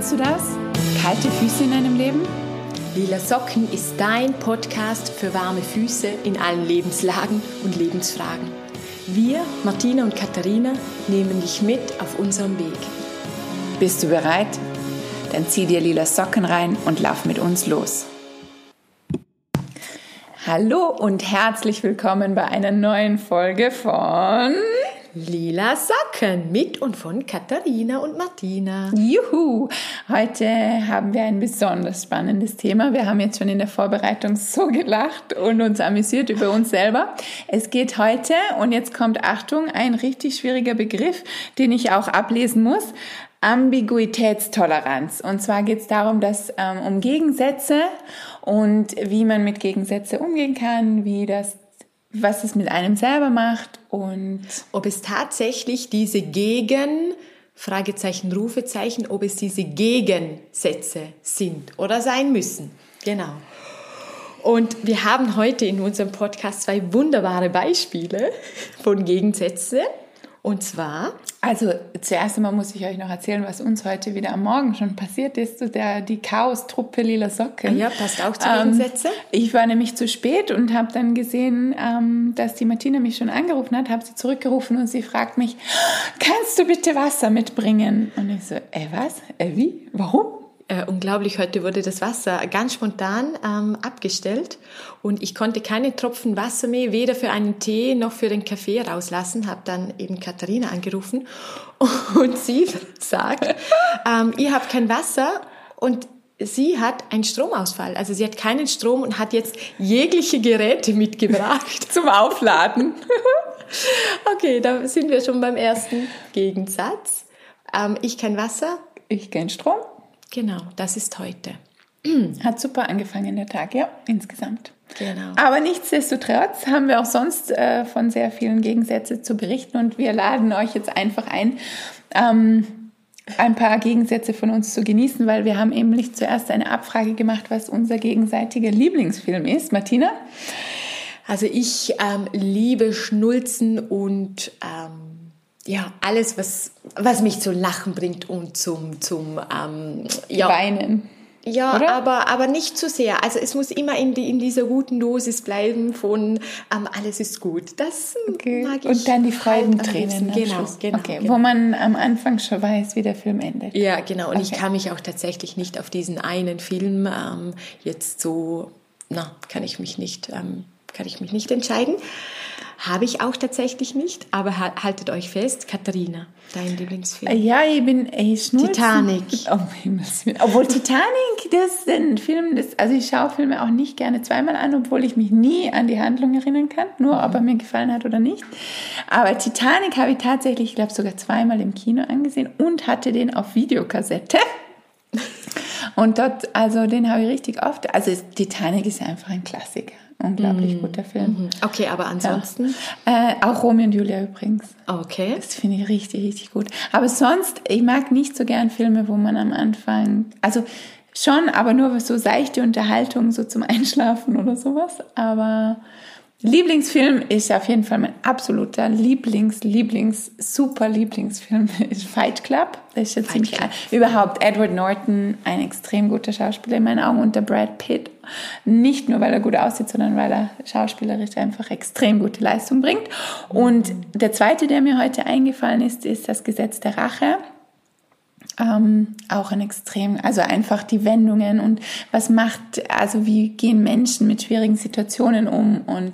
Kennst du das? Kalte Füße in einem Leben? Lila Socken ist dein Podcast für warme Füße in allen Lebenslagen und Lebensfragen. Wir, Martina und Katharina, nehmen dich mit auf unserem Weg. Bist du bereit? Dann zieh dir lila Socken rein und lauf mit uns los. Hallo und herzlich willkommen bei einer neuen Folge von Lila Socken mit und von Katharina und Martina. Juhu! Heute haben wir ein besonders spannendes Thema. Wir haben jetzt schon in der Vorbereitung so gelacht und uns amüsiert über uns selber. Es geht heute, und jetzt kommt Achtung, ein richtig schwieriger Begriff, den ich auch ablesen muss. Ambiguitätstoleranz. Und zwar geht es darum, dass ähm, um Gegensätze und wie man mit Gegensätze umgehen kann, wie das was es mit einem selber macht und ob es tatsächlich diese Gegen Fragezeichen, Rufezeichen, ob es diese Gegensätze sind oder sein müssen. Genau. Und wir haben heute in unserem Podcast zwei wunderbare Beispiele von Gegensätzen. Und zwar? Also zuerst einmal muss ich euch noch erzählen, was uns heute wieder am Morgen schon passiert ist. Der, die Chaos-Truppe Lila Socken. Ja, passt auch zu Gegensätze. Ähm, ich war nämlich zu spät und habe dann gesehen, ähm, dass die Martina mich schon angerufen hat, habe sie zurückgerufen und sie fragt mich, kannst du bitte Wasser mitbringen? Und ich so, äh was? Äh wie? Warum? Äh, unglaublich, heute wurde das Wasser ganz spontan ähm, abgestellt und ich konnte keine Tropfen Wasser mehr, weder für einen Tee noch für den Kaffee rauslassen, habe dann eben Katharina angerufen und sie sagt, ähm, ihr habt kein Wasser und sie hat einen Stromausfall. Also sie hat keinen Strom und hat jetzt jegliche Geräte mitgebracht. Zum Aufladen. okay, da sind wir schon beim ersten Gegensatz. Ähm, ich kein Wasser. Ich kein Strom. Genau, das ist heute. Hat super angefangen der Tag, ja, insgesamt. Genau. Aber nichtsdestotrotz haben wir auch sonst äh, von sehr vielen Gegensätzen zu berichten und wir laden euch jetzt einfach ein, ähm, ein paar Gegensätze von uns zu genießen, weil wir haben nämlich zuerst eine Abfrage gemacht, was unser gegenseitiger Lieblingsfilm ist. Martina? Also ich ähm, liebe Schnulzen und ähm, ja, alles, was, was mich zum Lachen bringt und zum, zum ähm, ja. Weinen. Ja, aber, aber nicht zu sehr. Also es muss immer in, die, in dieser guten Dosis bleiben von ähm, alles ist gut. Das okay. mag ich. Und dann die Freudentränen. Genau, genau, okay. genau. Wo man am Anfang schon weiß, wie der Film endet. Ja, genau. Und okay. ich kann mich auch tatsächlich nicht auf diesen einen Film ähm, jetzt so, na, kann ich mich nicht, ähm, kann ich mich nicht entscheiden. Habe ich auch tatsächlich nicht, aber haltet euch fest, Katharina, dein Lieblingsfilm. Ja, ich bin ich Titanic. Oh, obwohl Titanic, das ist ein Film, das, also ich schaue Filme auch nicht gerne zweimal an, obwohl ich mich nie an die Handlung erinnern kann, nur mhm. ob er mir gefallen hat oder nicht. Aber Titanic habe ich tatsächlich, ich glaube sogar zweimal im Kino angesehen und hatte den auf Videokassette. Und dort, also den habe ich richtig oft. Also Titanic ist einfach ein Klassiker. Unglaublich mm. guter Film. Mhm. Okay, aber ansonsten? Ja. Äh, auch Romeo und Julia übrigens. Okay. Das finde ich richtig, richtig gut. Aber sonst, ich mag nicht so gern Filme, wo man am Anfang, also schon, aber nur so seichte Unterhaltung, so zum Einschlafen oder sowas. Aber Lieblingsfilm ist auf jeden Fall mein absoluter Lieblings, Lieblings, super Lieblingsfilm ist Fight Club. Das ist ja ziemlich Club. Überhaupt Edward Norton, ein extrem guter Schauspieler in meinen Augen und der Brad Pitt. Nicht nur, weil er gut aussieht, sondern weil er schauspielerisch einfach extrem gute Leistung bringt. Und der zweite, der mir heute eingefallen ist, ist das Gesetz der Rache ähm, auch ein extrem, also einfach die Wendungen und was macht, also wie gehen Menschen mit schwierigen Situationen um und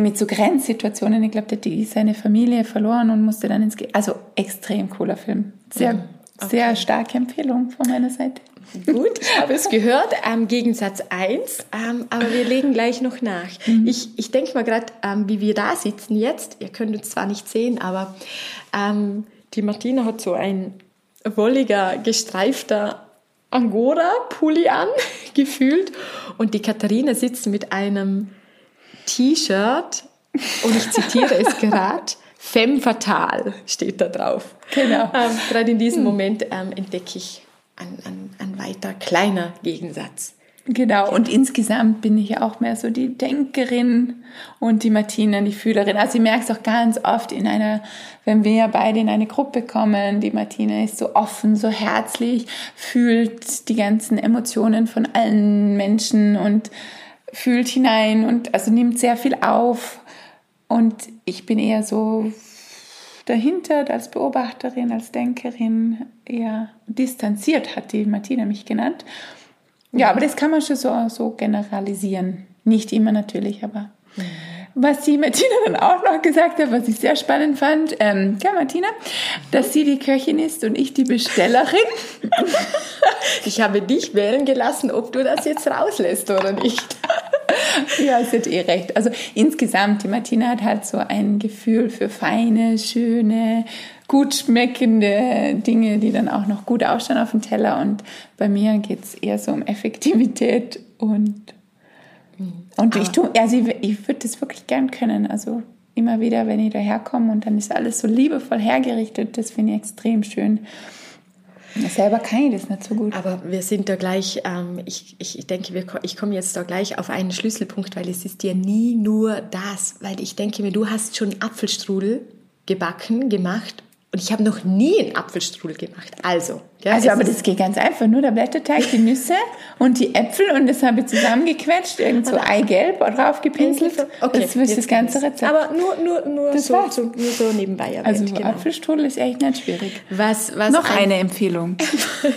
mit so Grenzsituationen. Ich glaube, der hat seine Familie verloren und musste dann ins, Ge also extrem cooler Film. Sehr, mhm. okay. sehr starke Empfehlung von meiner Seite. Gut, habe es gehört, ähm, Gegensatz 1, ähm, aber wir legen gleich noch nach. Mhm. Ich, ich denke mal gerade, ähm, wie wir da sitzen jetzt, ihr könnt uns zwar nicht sehen, aber ähm, die Martina hat so ein wolliger, gestreifter Angora-Pulli an, gefühlt. Und die Katharina sitzt mit einem T-Shirt, und ich zitiere es gerade, Femme Fatale steht da drauf. Genau. Ähm, gerade in diesem Moment ähm, entdecke ich einen, einen weiter kleiner Gegensatz. Genau, und insgesamt bin ich auch mehr so die Denkerin und die Martina die Fühlerin. Also ich merke es auch ganz oft in einer, wenn wir beide in eine Gruppe kommen, die Martina ist so offen, so herzlich, fühlt die ganzen Emotionen von allen Menschen und fühlt hinein und also nimmt sehr viel auf. Und ich bin eher so dahinter als Beobachterin, als Denkerin, eher distanziert, hat die Martina mich genannt. Ja, aber das kann man schon so, so generalisieren. Nicht immer natürlich, aber. Was die Martina dann auch noch gesagt hat, was ich sehr spannend fand, ähm, ja, Martina, dass sie die Köchin ist und ich die Bestellerin. ich habe dich wählen gelassen, ob du das jetzt rauslässt oder nicht. ja, sie hat eh recht. Also insgesamt, die Martina hat halt so ein Gefühl für feine, schöne, gut schmeckende Dinge, die dann auch noch gut ausschauen auf dem Teller. Und bei mir geht es eher so um Effektivität und, mhm. und ich tue, also ich, ich würde das wirklich gern können. Also immer wieder, wenn ich daherkomme und dann ist alles so liebevoll hergerichtet, das finde ich extrem schön. Selber kann ich das nicht so gut. Aber wir sind da gleich, ähm, ich, ich, ich denke, wir, ich komme jetzt da gleich auf einen Schlüsselpunkt, weil es ist ja nie nur das, weil ich denke mir, du hast schon Apfelstrudel gebacken, gemacht und ich habe noch nie einen Apfelstrudel gemacht. Also, ja, also aber das geht ganz einfach. Nur der Blätterteig, die Nüsse und die Äpfel und das habe ich zusammengquetscht, irgend so Eigelb drauf gepinselt. Okay, das ist das ganze Rezept. Aber nur, nur, nur, das so, so, nur so nebenbei erwähnt. Also genau. Apfelstrudel ist echt nicht schwierig. Was, was Noch ein, eine Empfehlung.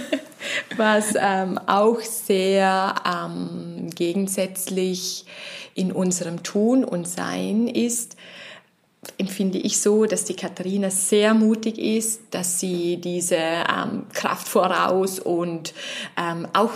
was ähm, auch sehr ähm, gegensätzlich in unserem Tun und Sein ist, empfinde ich so, dass die Katharina sehr mutig ist, dass sie diese ähm, Kraft voraus und ähm, auch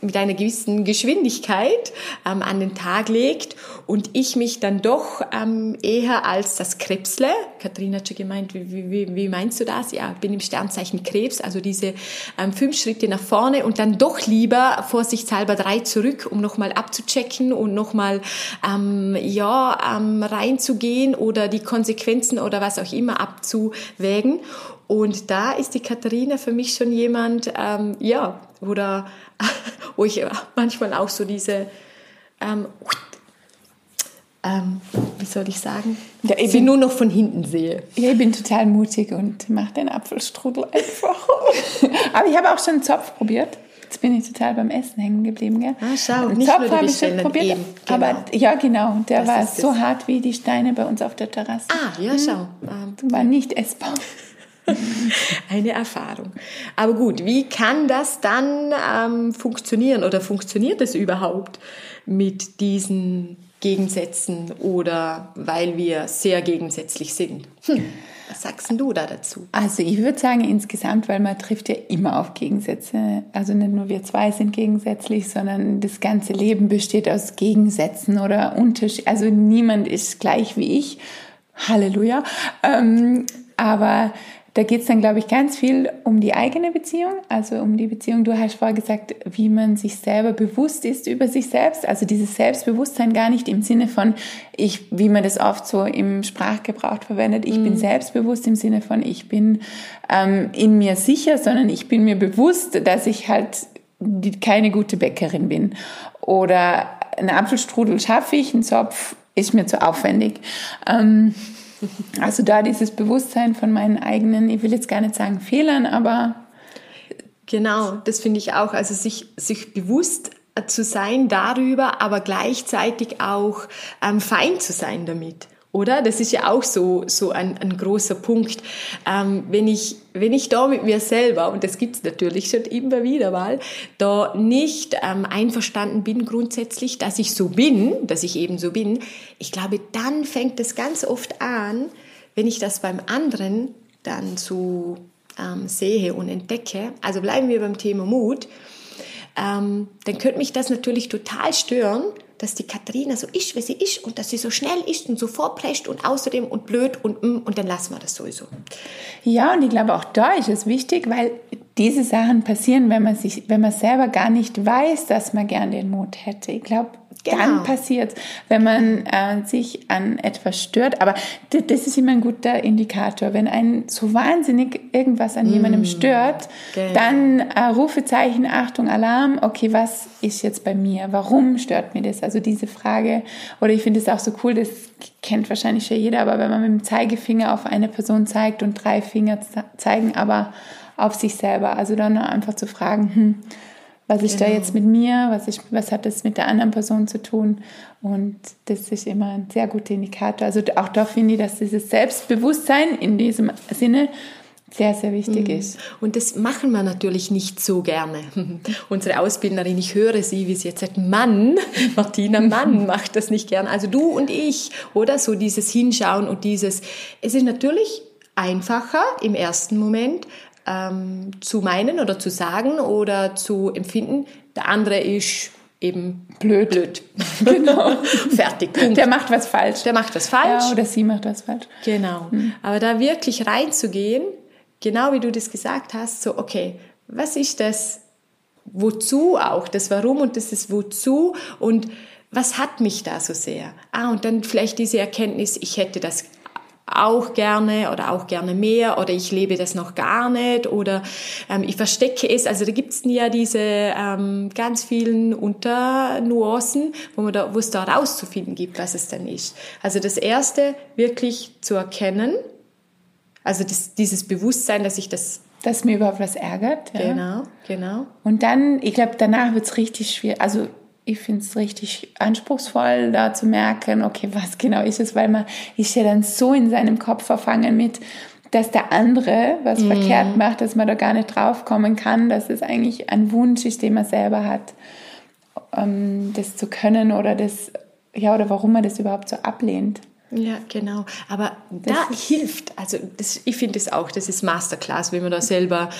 mit einer gewissen Geschwindigkeit ähm, an den Tag legt und ich mich dann doch ähm, eher als das Krebsle, Katharina hat schon gemeint, wie, wie, wie meinst du das? Ja, ich bin im Sternzeichen Krebs, also diese ähm, fünf Schritte nach vorne und dann doch lieber vorsichtshalber drei zurück, um nochmal abzuchecken und nochmal ähm, ja, ähm, reinzugehen oder die Konsequenzen oder was auch immer abzuwägen. Und da ist die Katharina für mich schon jemand, ähm, ja, oder wo ich manchmal auch so diese, ähm, ähm, wie soll ich sagen, ja, ich sie nur noch von hinten sehe. Ja, ich bin total mutig und mache den Apfelstrudel einfach. Aber ich habe auch schon einen Zopf probiert. Jetzt bin ich total beim Essen hängen geblieben. Gell? Ah, schau, einen nicht Zopf habe ich schon probiert. Eben, genau. Aber ja, genau, der das war so hart wie die Steine bei uns auf der Terrasse. Ah, ja, schau. Ähm, war nicht essbar. Eine Erfahrung. Aber gut, wie kann das dann ähm, funktionieren oder funktioniert es überhaupt mit diesen Gegensätzen oder weil wir sehr gegensätzlich sind? Hm. Was sagst du da dazu? Also ich würde sagen insgesamt, weil man trifft ja immer auf Gegensätze. Also nicht nur wir zwei sind gegensätzlich, sondern das ganze Leben besteht aus Gegensätzen oder Unterschieden. Also niemand ist gleich wie ich. Halleluja. Ähm, aber da geht es dann, glaube ich, ganz viel um die eigene Beziehung, also um die Beziehung, du hast vorher gesagt, wie man sich selber bewusst ist über sich selbst, also dieses Selbstbewusstsein gar nicht im Sinne von, ich, wie man das oft so im Sprachgebrauch verwendet, ich mhm. bin selbstbewusst im Sinne von, ich bin ähm, in mir sicher, sondern ich bin mir bewusst, dass ich halt keine gute Bäckerin bin. Oder einen Apfelstrudel schaffe ich, einen Zopf ist mir zu aufwendig. Ähm, also da dieses Bewusstsein von meinen eigenen, ich will jetzt gar nicht sagen Fehlern, aber genau, das finde ich auch. Also sich, sich bewusst zu sein darüber, aber gleichzeitig auch ähm, fein zu sein damit oder? Das ist ja auch so, so ein, ein großer Punkt. Ähm, wenn, ich, wenn ich da mit mir selber, und das gibt's natürlich schon immer wieder mal, da nicht ähm, einverstanden bin grundsätzlich, dass ich so bin, dass ich eben so bin, ich glaube, dann fängt es ganz oft an, wenn ich das beim anderen dann so ähm, sehe und entdecke. Also bleiben wir beim Thema Mut. Ähm, dann könnte mich das natürlich total stören, dass die Katharina so ist, wie sie ist und dass sie so schnell ist und so vorprescht und außerdem und blöd und mm, und dann lassen wir das sowieso. Ja, und ich glaube auch da ist es wichtig, weil diese Sachen passieren, wenn man sich, wenn man selber gar nicht weiß, dass man gern den Mut hätte. Ich glaube, genau. dann passiert wenn man äh, sich an etwas stört. Aber das ist immer ein guter Indikator. Wenn ein so wahnsinnig irgendwas an mm. jemandem stört, okay. dann äh, Rufezeichen, Achtung, Alarm. Okay, was ist jetzt bei mir? Warum stört mir das? Also diese Frage. Oder ich finde es auch so cool, das kennt wahrscheinlich schon jeder, aber wenn man mit dem Zeigefinger auf eine Person zeigt und drei Finger zeigen, aber auf sich selber. Also dann einfach zu fragen, hm, was ist genau. da jetzt mit mir, was, ist, was hat das mit der anderen Person zu tun? Und das ist immer ein sehr guter Indikator. Also auch da finde ich, dass dieses Selbstbewusstsein in diesem Sinne sehr, sehr wichtig mhm. ist. Und das machen wir natürlich nicht so gerne. Unsere Ausbildnerin, ich höre sie, wie sie jetzt sagt, Mann, Martina, Mann macht das nicht gern. Also du und ich, oder so dieses Hinschauen und dieses, es ist natürlich einfacher im ersten Moment, ähm, zu meinen oder zu sagen oder zu empfinden. Der andere ist eben blöd. blöd. Genau. Fertig. Punkt. Der macht was falsch. Der macht was falsch. Ja, oder sie macht was falsch. Genau. Mhm. Aber da wirklich reinzugehen, genau wie du das gesagt hast, so, okay, was ist das? Wozu auch? Das Warum und das ist Wozu und was hat mich da so sehr? Ah, und dann vielleicht diese Erkenntnis, ich hätte das auch gerne oder auch gerne mehr oder ich lebe das noch gar nicht oder ähm, ich verstecke es. Also da gibt es ja diese ähm, ganz vielen Unternuancen, wo, man da, wo es da rauszufinden gibt, was es denn ist. Also das Erste, wirklich zu erkennen, also das, dieses Bewusstsein, dass ich das dass mir überhaupt was ärgert. Ja. Genau, genau. Und dann, ich glaube, danach wird es richtig schwierig. Also ich finde es richtig anspruchsvoll, da zu merken, okay, was genau ist es, weil man ist ja dann so in seinem Kopf verfangen mit, dass der andere was mm. verkehrt macht, dass man da gar nicht draufkommen kann, dass es eigentlich ein Wunsch ist, den man selber hat, ähm, das zu können oder das, ja, oder warum man das überhaupt so ablehnt. Ja, genau. Aber das da hilft, also das, ich finde es auch, das ist Masterclass, wenn man da selber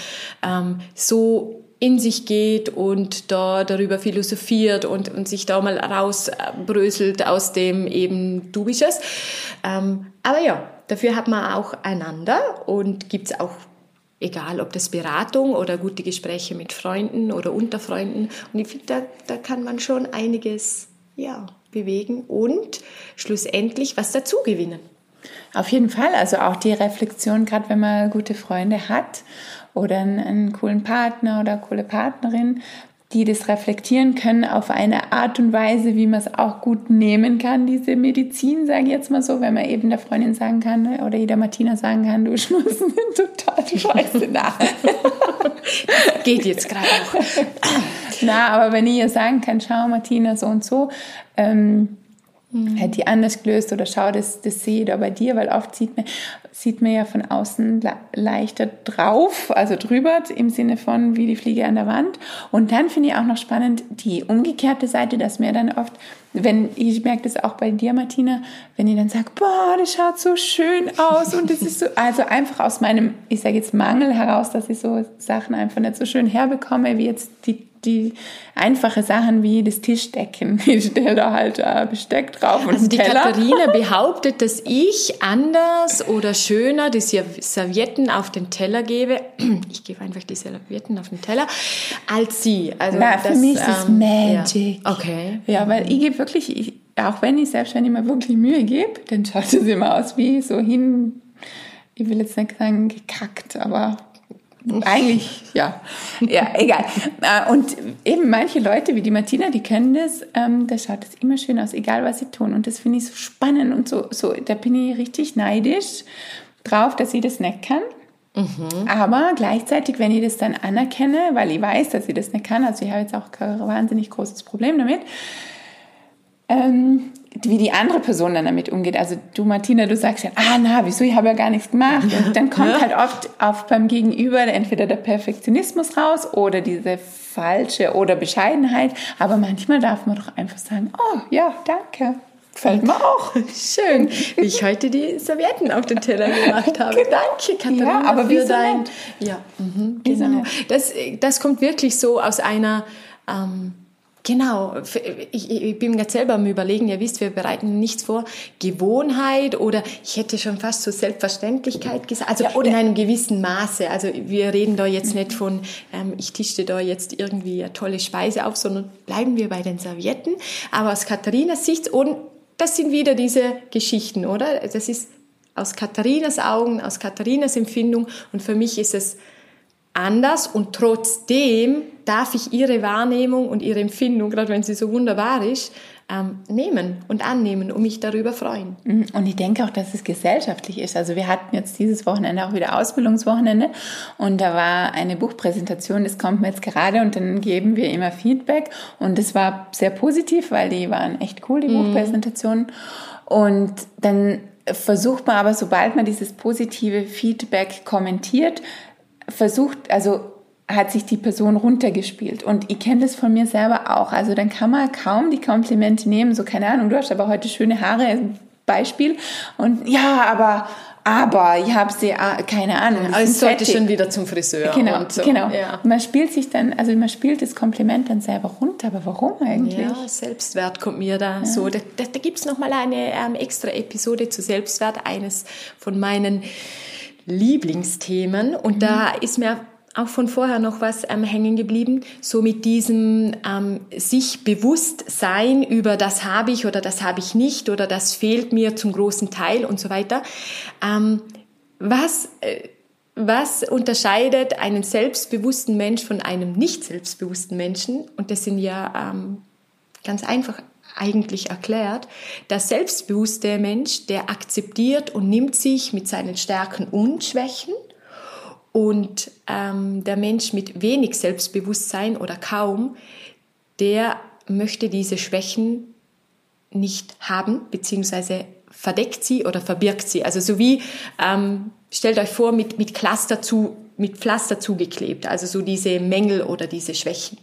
ähm, so in sich geht und da darüber philosophiert und, und sich da mal rausbröselt aus dem eben Du bist es. Ähm, aber ja, dafür hat man auch einander und gibt es auch, egal ob das Beratung oder gute Gespräche mit Freunden oder unter Freunden. Und ich finde, da, da kann man schon einiges ja, bewegen und schlussendlich was dazu gewinnen. Auf jeden Fall, also auch die Reflexion, gerade wenn man gute Freunde hat oder einen, einen coolen Partner oder coole Partnerin, die das reflektieren können auf eine Art und Weise, wie man es auch gut nehmen kann, diese Medizin, sage ich jetzt mal so, wenn man eben der Freundin sagen kann oder jeder Martina sagen kann, du schmust total scheiße nach. Geht jetzt gerade auch. Na, aber wenn ich ihr sagen kann, schau Martina, so und so, ähm, mhm. hätte die anders gelöst oder schau, das, das sehe ich da bei dir, weil oft sieht man, sieht man ja von außen leichter drauf, also drüber im Sinne von wie die Fliege an der Wand. Und dann finde ich auch noch spannend die umgekehrte Seite, dass mir dann oft, wenn ich merke das auch bei dir, Martina, wenn ich dann sage, boah, das schaut so schön aus und das ist so, also einfach aus meinem, ich sage jetzt Mangel heraus, dass ich so Sachen einfach nicht so schön herbekomme, wie jetzt die die einfache Sachen wie das Tischdecken. Ich stelle da halt äh, Besteck drauf und Also die Teller. Katharina behauptet, dass ich anders oder schöner die Servietten auf den Teller gebe. Ich gebe einfach die Servietten auf den Teller als sie. Also Na, für das, mich ist das ähm, Magic. Ja. Okay. Ja, weil ich gebe wirklich, ich, auch wenn ich selbst wenn ich mir wirklich Mühe gebe, dann schaut es immer aus wie so hin, ich will jetzt nicht sagen gekackt, aber eigentlich, ja. Ja, egal. Äh, und eben manche Leute wie die Martina, die können das, ähm, da schaut es immer schön aus, egal was sie tun. Und das finde ich so spannend und so, so, da bin ich richtig neidisch drauf, dass sie das nicht kann. Mhm. Aber gleichzeitig, wenn ich das dann anerkenne, weil ich weiß, dass sie das nicht kann, also ich habe jetzt auch kein wahnsinnig großes Problem damit, ähm, wie die andere Person dann damit umgeht. Also du, Martina, du sagst ja, ah, na, wieso, ich habe ja gar nichts gemacht. Und dann kommt ja. halt oft auf beim Gegenüber entweder der Perfektionismus raus oder diese falsche oder Bescheidenheit. Aber manchmal darf man doch einfach sagen, oh, ja, danke. Gefällt mir auch. Schön, wie ich heute die Servietten auf den Teller gemacht habe. Genau. Danke, Katharina, ja, aber für dein... Ja, mhm, genau. Das, das kommt wirklich so aus einer... Ähm, Genau, ich, ich bin gerade selber am Überlegen, ihr wisst, wir bereiten nichts vor, Gewohnheit oder ich hätte schon fast so Selbstverständlichkeit gesagt, also ja, oder in einem gewissen Maße. Also wir reden da jetzt nicht von, ähm, ich tischte da jetzt irgendwie eine tolle Speise auf, sondern bleiben wir bei den Servietten. Aber aus Katharinas Sicht, und das sind wieder diese Geschichten, oder? Das ist aus Katharinas Augen, aus Katharinas Empfindung und für mich ist es anders und trotzdem darf ich ihre Wahrnehmung und ihre Empfindung, gerade wenn sie so wunderbar ist, ähm, nehmen und annehmen und mich darüber freuen. Mhm. Und ich denke auch, dass es gesellschaftlich ist. Also wir hatten jetzt dieses Wochenende auch wieder Ausbildungswochenende und da war eine Buchpräsentation, das kommt mir jetzt gerade und dann geben wir immer Feedback und das war sehr positiv, weil die waren echt cool, die mhm. Buchpräsentationen. Und dann versucht man aber, sobald man dieses positive Feedback kommentiert, versucht, also hat sich die Person runtergespielt. Und ich kenne das von mir selber auch. Also dann kann man kaum die Komplimente nehmen. So, keine Ahnung, du hast aber heute schöne Haare, Beispiel. Und ja, aber, aber, ich habe sie, ah, keine Ahnung. Aber es sollte schon wieder zum Friseur. Genau, so. genau. Ja. Man spielt sich dann, also man spielt das Kompliment dann selber runter. Aber warum eigentlich? Ja, Selbstwert kommt mir da ja. so. Da, da, da gibt es nochmal eine ähm, extra Episode zu Selbstwert, eines von meinen Lieblingsthemen. Und mhm. da ist mir auch von vorher noch was ähm, hängen geblieben, so mit diesem ähm, sich bewusst sein über das habe ich oder das habe ich nicht oder das fehlt mir zum großen Teil und so weiter. Ähm, was, äh, was unterscheidet einen selbstbewussten Mensch von einem nicht selbstbewussten Menschen? Und das sind ja ähm, ganz einfach eigentlich erklärt. Der selbstbewusste Mensch, der akzeptiert und nimmt sich mit seinen Stärken und Schwächen. Und ähm, der Mensch mit wenig Selbstbewusstsein oder kaum, der möchte diese Schwächen nicht haben, beziehungsweise verdeckt sie oder verbirgt sie. Also so wie, ähm, stellt euch vor, mit, mit Cluster zu, mit Pflaster zugeklebt, also so diese Mängel oder diese Schwächen.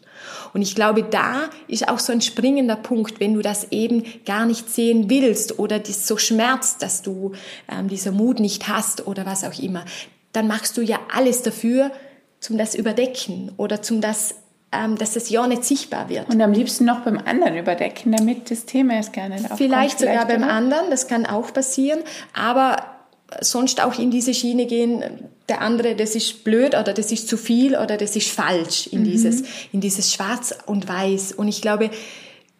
Und ich glaube, da ist auch so ein springender Punkt, wenn du das eben gar nicht sehen willst oder dich so schmerzt, dass du ähm, dieser Mut nicht hast oder was auch immer, dann machst du ja alles dafür, zum das überdecken oder zum das ähm, dass das ja nicht sichtbar wird. Und am liebsten noch beim anderen überdecken, damit das Thema erst gar nicht aufkommt. Vielleicht sogar beim anderen, das kann auch passieren, aber sonst auch in diese Schiene gehen, der andere, das ist blöd oder das ist zu viel oder das ist falsch in mhm. dieses, in dieses Schwarz und Weiß. Und ich glaube,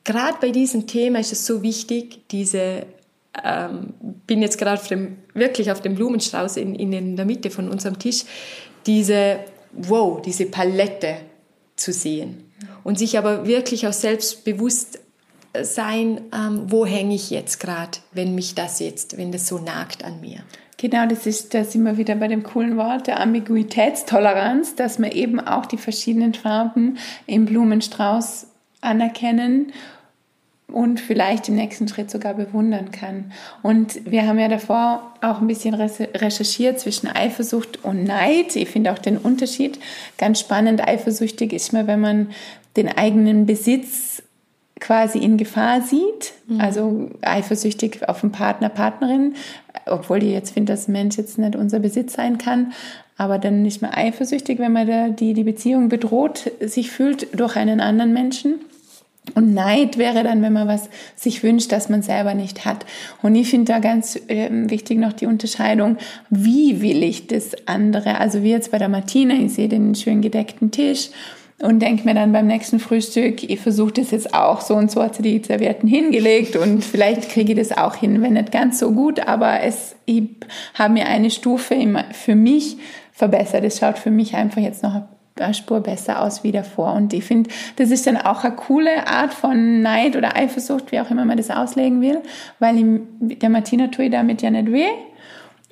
gerade bei diesem Thema ist es so wichtig, diese, ähm, bin jetzt gerade wirklich auf dem Blumenstrauß in, in der Mitte von unserem Tisch, diese, wow, diese Palette zu sehen. Und sich aber wirklich auch selbstbewusst sein, ähm, wo hänge ich jetzt gerade, wenn mich das jetzt, wenn das so nagt an mir. Genau, das ist, da sind wir wieder bei dem coolen Wort der Ambiguitätstoleranz, dass wir eben auch die verschiedenen Farben im Blumenstrauß anerkennen und vielleicht im nächsten Schritt sogar bewundern kann. Und wir haben ja davor auch ein bisschen recherchiert zwischen Eifersucht und Neid. Ich finde auch den Unterschied ganz spannend. Eifersüchtig ist man, wenn man den eigenen Besitz quasi in Gefahr sieht, mhm. also eifersüchtig auf den Partner, Partnerin, obwohl die jetzt findet, dass Mensch jetzt nicht unser Besitz sein kann, aber dann nicht mehr eifersüchtig, wenn man da die, die Beziehung bedroht sich fühlt durch einen anderen Menschen. Und Neid wäre dann, wenn man was sich wünscht, das man selber nicht hat. Und ich finde da ganz äh, wichtig noch die Unterscheidung, wie will ich das andere? Also wie jetzt bei der Martina, ich sehe den schön gedeckten Tisch und denke mir dann beim nächsten Frühstück, ich versuche das jetzt auch so und so hat sie die Servietten hingelegt und vielleicht kriege ich das auch hin, wenn nicht ganz so gut, aber es, ich habe mir eine Stufe für mich verbessert. Es schaut für mich einfach jetzt noch Spur besser aus wie davor. Und ich finde, das ist dann auch eine coole Art von Neid oder Eifersucht, wie auch immer man das auslegen will, weil ich, der Martina tue ich damit ja nicht weh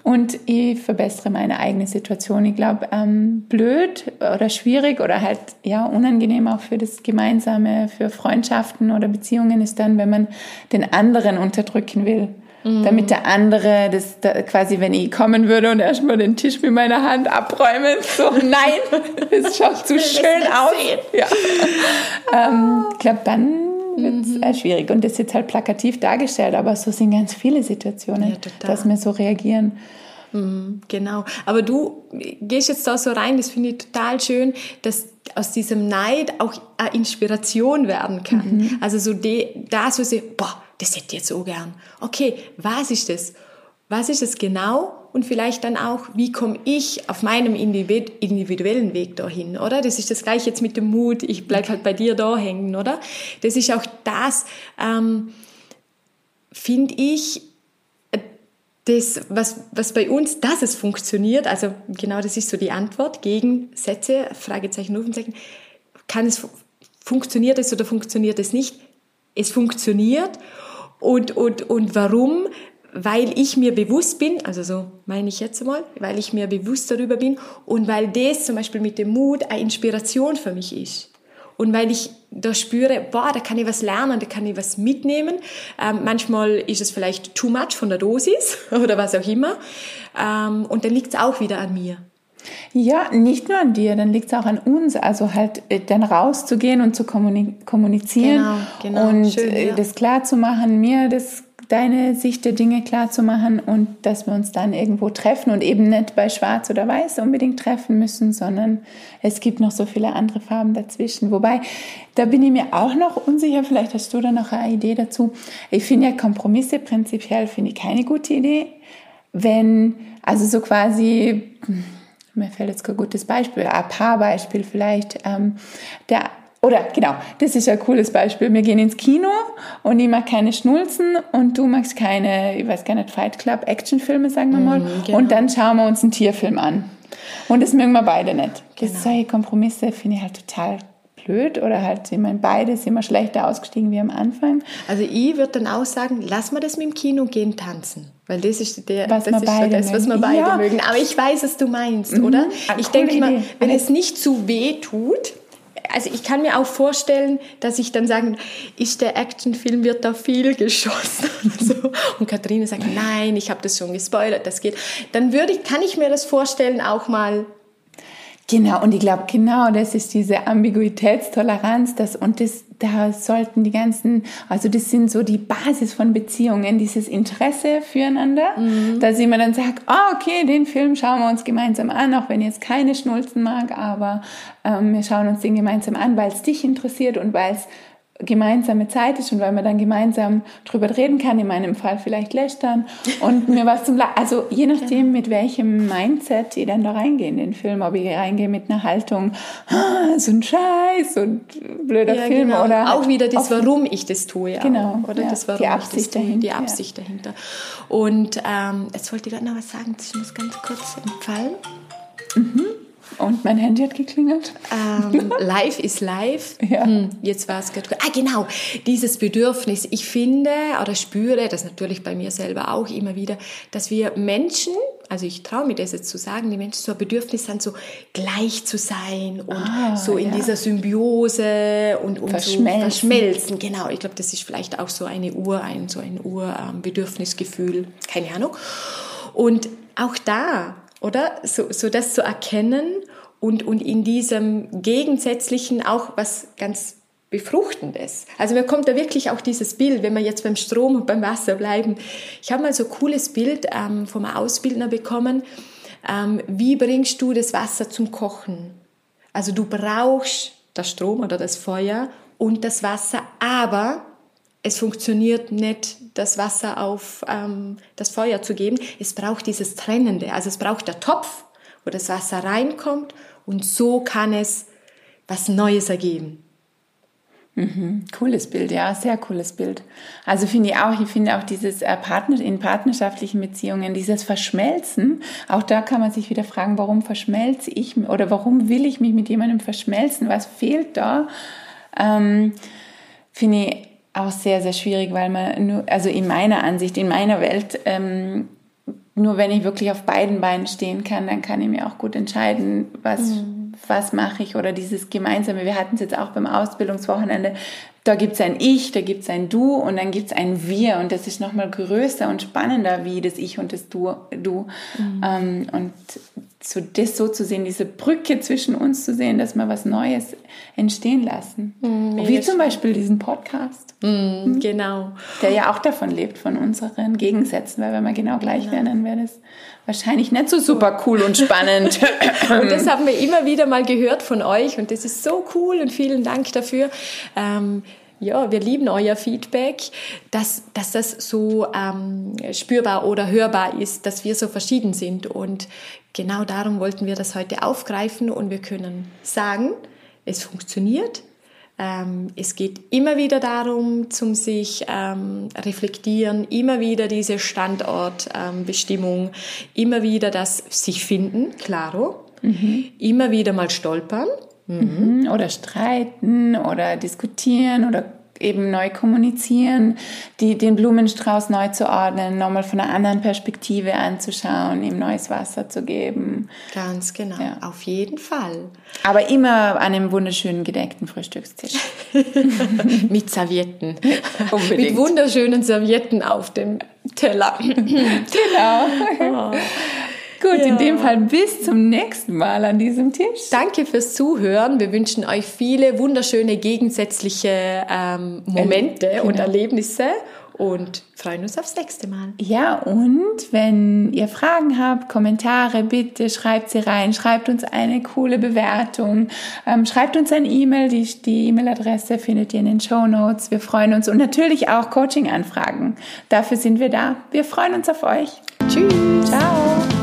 und ich verbessere meine eigene Situation. Ich glaube, ähm, blöd oder schwierig oder halt ja unangenehm auch für das Gemeinsame, für Freundschaften oder Beziehungen ist dann, wenn man den anderen unterdrücken will. Mhm. Damit der andere, das da, quasi, wenn ich kommen würde und erstmal den Tisch mit meiner Hand abräumen, so, nein, es schaut zu schön aus. Ja. Ähm, ich glaube, dann wird es mhm. schwierig. Und das ist jetzt halt plakativ dargestellt, aber so sind ganz viele Situationen, ja, dass wir so reagieren. Mhm, genau. Aber du gehst jetzt da so rein, das finde ich total schön, dass aus diesem Neid auch eine Inspiration werden kann. Mhm. Also so die, das, was ich, boah, das hätte ich jetzt so gern. Okay, was ist das? Was ist es genau? Und vielleicht dann auch, wie komme ich auf meinem individuellen Weg dahin, oder? Das ist das gleiche jetzt mit dem Mut, ich bleib halt bei dir da hängen, oder? Das ist auch das, ähm, finde ich, das, was, was bei uns, dass es funktioniert, also genau das ist so die Antwort, Gegensätze, Fragezeichen, Rufenzeichen, kann es, funktioniert es oder funktioniert es nicht? Es funktioniert und, und, und warum? Weil ich mir bewusst bin, also so meine ich jetzt mal, weil ich mir bewusst darüber bin und weil das zum Beispiel mit dem Mut eine Inspiration für mich ist. Und weil ich da spüre, boah, da kann ich was lernen, da kann ich was mitnehmen. Ähm, manchmal ist es vielleicht too much von der Dosis oder was auch immer. Ähm, und dann liegt es auch wieder an mir. Ja, nicht nur an dir, dann liegt es auch an uns. Also halt äh, dann rauszugehen und zu kommunizieren genau, genau. und Schön, äh, ja. das klar zu machen, mir das deine Sicht der Dinge klar zu machen und dass wir uns dann irgendwo treffen und eben nicht bei Schwarz oder Weiß unbedingt treffen müssen, sondern es gibt noch so viele andere Farben dazwischen. Wobei, da bin ich mir auch noch unsicher, vielleicht hast du da noch eine Idee dazu. Ich finde ja Kompromisse prinzipiell finde ich keine gute Idee. Wenn, also so quasi, mir fällt jetzt kein gutes Beispiel, ein Paarbeispiel vielleicht, ähm, der oder genau, das ist ein cooles Beispiel. Wir gehen ins Kino und ich mag keine Schnulzen und du magst keine, ich weiß gar nicht, Fight Club, Actionfilme, sagen wir mal. Mhm, genau. Und dann schauen wir uns einen Tierfilm an. Und das mögen wir beide nicht. Genau. Solche Kompromisse finde ich halt total blöd oder halt, ich meine, beide sind immer schlechter ausgestiegen wie am Anfang. Also ich würde dann auch sagen, lass mal das mit dem Kino gehen tanzen. Weil das ist, der, was das, ist das, was wir beide ja. mögen. Aber ich weiß, was du meinst, mhm. oder? Ich denke mal, wenn es nicht zu weh tut, also ich kann mir auch vorstellen, dass ich dann sagen, ist der Actionfilm, wird da viel geschossen und so. Und Katharina sagt, nein, ich habe das schon gespoilert, das geht. Dann würde ich, kann ich mir das vorstellen, auch mal Genau, und ich glaube, genau das ist diese Ambiguitätstoleranz, das, und das, da sollten die ganzen, also das sind so die Basis von Beziehungen, dieses Interesse füreinander, mhm. dass jemand dann sagt, oh, okay, den Film schauen wir uns gemeinsam an, auch wenn ich jetzt keine Schnulzen mag, aber ähm, wir schauen uns den gemeinsam an, weil es dich interessiert und weil es gemeinsame Zeit ist und weil man dann gemeinsam drüber reden kann, in meinem Fall vielleicht lästern und mir was zum, La also je nachdem, mit welchem Mindset ich dann da reingehe in den Film, ob ich reingehe mit einer Haltung, ah, so ein Scheiß und blöder ja, Film genau. oder auch wieder das, warum ich das tue, genau, oder ja, das, warum die Absicht ich das tue, dahinter, die Absicht ja. dahinter. Und ähm, jetzt wollte ich gerade noch was sagen, das ist mir ganz kurz entfallen. Mhm. Und mein Handy hat geklingelt. Ähm, live ist live. Ja. Hm, jetzt war es gerade. Ah, genau. Dieses Bedürfnis. Ich finde oder spüre, das natürlich bei mir selber auch immer wieder, dass wir Menschen, also ich traue mir das jetzt zu sagen, die Menschen so ein Bedürfnis haben, so gleich zu sein und ah, so in ja. dieser Symbiose und, und verschmelzen. So verschmelzen. Genau. Ich glaube, das ist vielleicht auch so eine Ur, ein, so ein Urbedürfnisgefühl. Keine Ahnung. Und auch da oder? So, so das zu erkennen und, und in diesem Gegensätzlichen auch was ganz Befruchtendes. Also mir kommt da wirklich auch dieses Bild, wenn wir jetzt beim Strom und beim Wasser bleiben. Ich habe mal so ein cooles Bild ähm, vom Ausbildner bekommen. Ähm, wie bringst du das Wasser zum Kochen? Also du brauchst das Strom oder das Feuer und das Wasser, aber es funktioniert nicht, das Wasser auf ähm, das Feuer zu geben. Es braucht dieses Trennende. Also es braucht der Topf, wo das Wasser reinkommt und so kann es was Neues ergeben. Mhm. Cooles Bild, ja, sehr cooles Bild. Also finde ich auch, ich finde auch dieses äh, Partner, in partnerschaftlichen Beziehungen, dieses Verschmelzen, auch da kann man sich wieder fragen, warum verschmelze ich oder warum will ich mich mit jemandem verschmelzen? Was fehlt da? Ähm, finde ich auch sehr, sehr schwierig, weil man nur, also in meiner Ansicht, in meiner Welt, ähm, nur wenn ich wirklich auf beiden Beinen stehen kann, dann kann ich mir auch gut entscheiden, was, mhm. was mache ich oder dieses Gemeinsame. Wir hatten es jetzt auch beim Ausbildungswochenende. Da gibt es ein Ich, da gibt es ein Du und dann gibt es ein Wir und das ist nochmal größer und spannender wie das Ich und das Du. du. Mhm. Ähm, und so das so zu sehen, diese Brücke zwischen uns zu sehen, dass wir was Neues entstehen lassen. Mm, Wie zum Beispiel diesen Podcast. Mm, genau. Der ja auch davon lebt, von unseren Gegensätzen, weil wenn wir genau gleich genau. wären, dann wäre das wahrscheinlich nicht so super cool und spannend. und das haben wir immer wieder mal gehört von euch und das ist so cool und vielen Dank dafür. Ähm, ja, wir lieben euer Feedback, dass, dass das so ähm, spürbar oder hörbar ist, dass wir so verschieden sind. Und genau darum wollten wir das heute aufgreifen und wir können sagen, es funktioniert. Ähm, es geht immer wieder darum, zum sich ähm, reflektieren, immer wieder diese Standortbestimmung, ähm, immer wieder das sich finden, klaro, mhm. immer wieder mal stolpern Mhm. Oder streiten oder diskutieren oder eben neu kommunizieren, die, den Blumenstrauß neu zu ordnen, nochmal von einer anderen Perspektive anzuschauen, ihm neues Wasser zu geben. Ganz genau, ja. auf jeden Fall. Aber immer an einem wunderschönen gedeckten Frühstückstisch. Mit Servietten. Unbedingt. Mit wunderschönen Servietten auf dem Teller. genau. Oh. Gut, ja. in dem Fall bis zum nächsten Mal an diesem Tisch. Danke fürs Zuhören. Wir wünschen euch viele wunderschöne gegensätzliche ähm, Momente genau. und Erlebnisse und freuen uns aufs nächste Mal. Ja, und wenn ihr Fragen habt, Kommentare, bitte schreibt sie rein, schreibt uns eine coole Bewertung, ähm, schreibt uns ein E-Mail, die E-Mail-Adresse findet ihr in den Show Notes. Wir freuen uns und natürlich auch Coaching-Anfragen. Dafür sind wir da. Wir freuen uns auf euch. Tschüss. Ciao.